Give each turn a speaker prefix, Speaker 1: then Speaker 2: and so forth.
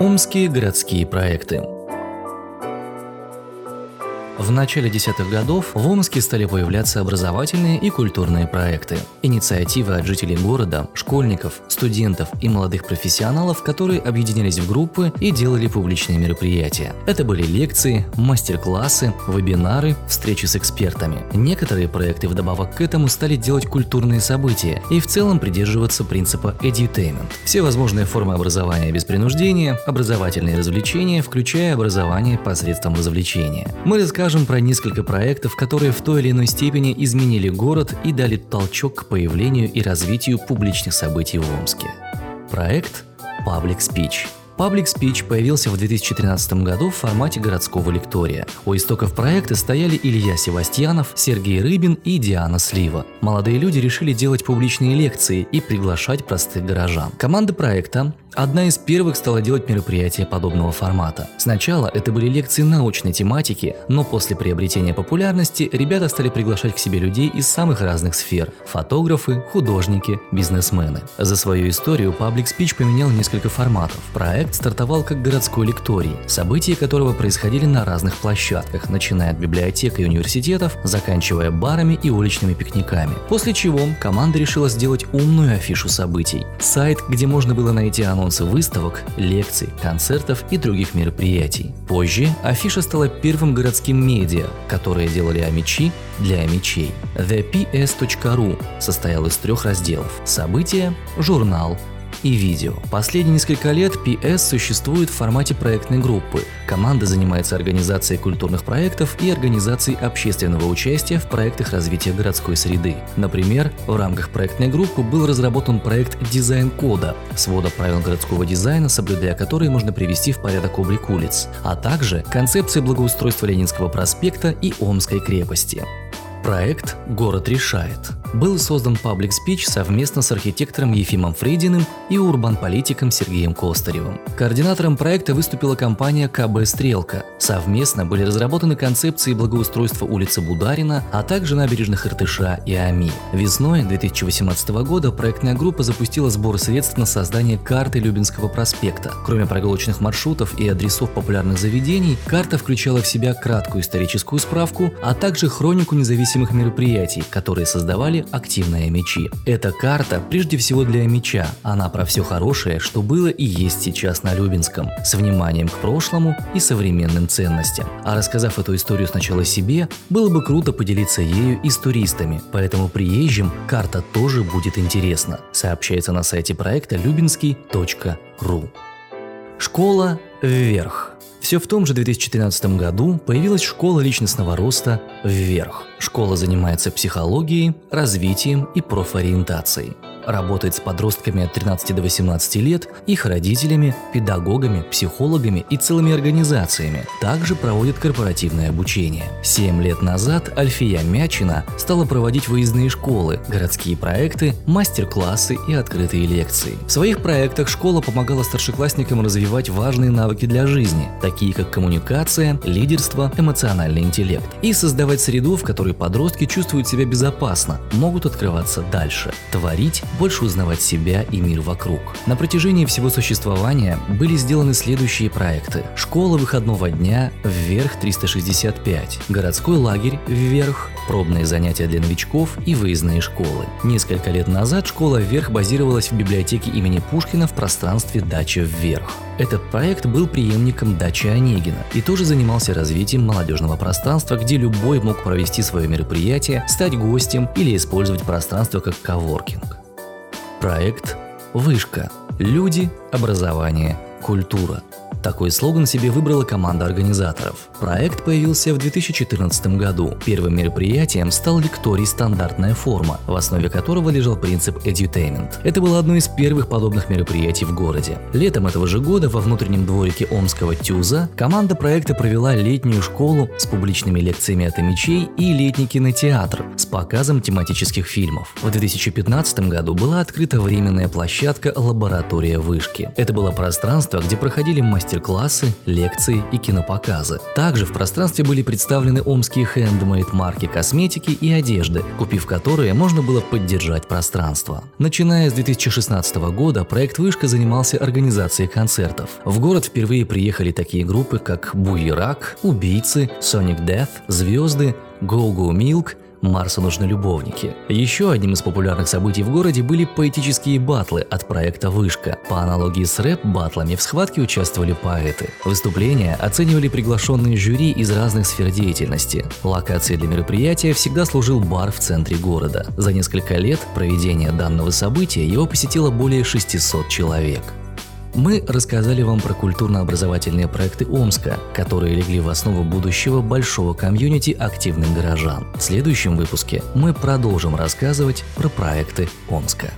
Speaker 1: Омские городские проекты. В начале десятых годов в Омске стали появляться образовательные и культурные проекты. Инициативы от жителей города, школьников, студентов и молодых профессионалов, которые объединялись в группы и делали публичные мероприятия. Это были лекции, мастер-классы, вебинары, встречи с экспертами. Некоторые проекты вдобавок к этому стали делать культурные события и в целом придерживаться принципа edutainment. Все возможные формы образования без принуждения, образовательные развлечения, включая образование посредством развлечения. Мы расскажем расскажем про несколько проектов, которые в той или иной степени изменили город и дали толчок к появлению и развитию публичных событий в Омске. Проект Public Speech – Public Speech появился в 2013 году в формате городского лектория. У истоков проекта стояли Илья Севастьянов, Сергей Рыбин и Диана Слива. Молодые люди решили делать публичные лекции и приглашать простых горожан. Команда проекта одна из первых стала делать мероприятия подобного формата. Сначала это были лекции научной тематики, но после приобретения популярности ребята стали приглашать к себе людей из самых разных сфер – фотографы, художники, бизнесмены. За свою историю Public Speech поменял несколько форматов. Проект стартовал как городской лекторий, события которого происходили на разных площадках, начиная от библиотек и университетов, заканчивая барами и уличными пикниками. После чего команда решила сделать умную афишу событий. Сайт, где можно было найти анонсы выставок, лекций, концертов и других мероприятий. Позже афиша стала первым городским медиа, которые делали амичи для амичей. ThePS.ru состоял из трех разделов – события, журнал, и видео. Последние несколько лет PS существует в формате проектной группы. Команда занимается организацией культурных проектов и организацией общественного участия в проектах развития городской среды. Например, в рамках проектной группы был разработан проект «Дизайн кода» – свода правил городского дизайна, соблюдая которые можно привести в порядок облик улиц, а также концепция благоустройства Ленинского проспекта и Омской крепости. Проект «Город решает» был создан Public Speech совместно с архитектором Ефимом Фрейдиным и урбан-политиком Сергеем Костаревым. Координатором проекта выступила компания КБ «Стрелка». Совместно были разработаны концепции благоустройства улицы Бударина, а также набережных Иртыша и Ами. Весной 2018 года проектная группа запустила сбор средств на создание карты Любинского проспекта. Кроме прогулочных маршрутов и адресов популярных заведений, карта включала в себя краткую историческую справку, а также хронику независимых мероприятий, которые создавали активные мечи. Эта карта прежде всего для меча. Она про все хорошее, что было и есть сейчас на Любинском, с вниманием к прошлому и современным ценностям. А рассказав эту историю сначала себе, было бы круто поделиться ею и с туристами, поэтому приезжим карта тоже будет интересна, сообщается на сайте проекта любинский.ру. Школа вверх. Все в том же 2013 году появилась школа личностного роста «Вверх». Школа занимается психологией, развитием и профориентацией работает с подростками от 13 до 18 лет, их родителями, педагогами, психологами и целыми организациями. Также проводит корпоративное обучение. Семь лет назад Альфия Мячина стала проводить выездные школы, городские проекты, мастер-классы и открытые лекции. В своих проектах школа помогала старшеклассникам развивать важные навыки для жизни, такие как коммуникация, лидерство, эмоциональный интеллект, и создавать среду, в которой подростки чувствуют себя безопасно, могут открываться дальше, творить больше узнавать себя и мир вокруг. На протяжении всего существования были сделаны следующие проекты. Школа выходного дня «Вверх 365», городской лагерь «Вверх», пробные занятия для новичков и выездные школы. Несколько лет назад школа «Вверх» базировалась в библиотеке имени Пушкина в пространстве «Дача вверх». Этот проект был преемником дачи Онегина и тоже занимался развитием молодежного пространства, где любой мог провести свое мероприятие, стать гостем или использовать пространство как коворкинг. Проект «Вышка. Люди, образование, культура». Такой слоган себе выбрала команда организаторов. Проект появился в 2014 году. Первым мероприятием стал лекторий «Стандартная форма», в основе которого лежал принцип edutainment. Это было одно из первых подобных мероприятий в городе. Летом этого же года во внутреннем дворике Омского ТЮЗа команда проекта провела летнюю школу с публичными лекциями от мечей и летний кинотеатр с показом тематических фильмов. В 2015 году была открыта временная площадка «Лаборатория вышки». Это было пространство, пространство, где проходили мастер-классы, лекции и кинопоказы. Также в пространстве были представлены омские хендмейд марки косметики и одежды, купив которые можно было поддержать пространство. Начиная с 2016 года проект «Вышка» занимался организацией концертов. В город впервые приехали такие группы, как Буерак, Убийцы, Sonic Death, Звезды, Go Go Milk – Марсу нужны любовники. Еще одним из популярных событий в городе были поэтические батлы от проекта «Вышка». По аналогии с рэп-батлами в схватке участвовали поэты. Выступления оценивали приглашенные жюри из разных сфер деятельности. Локацией для мероприятия всегда служил бар в центре города. За несколько лет проведения данного события его посетило более 600 человек. Мы рассказали вам про культурно-образовательные проекты Омска, которые легли в основу будущего большого комьюнити активных горожан. В следующем выпуске мы продолжим рассказывать про проекты Омска.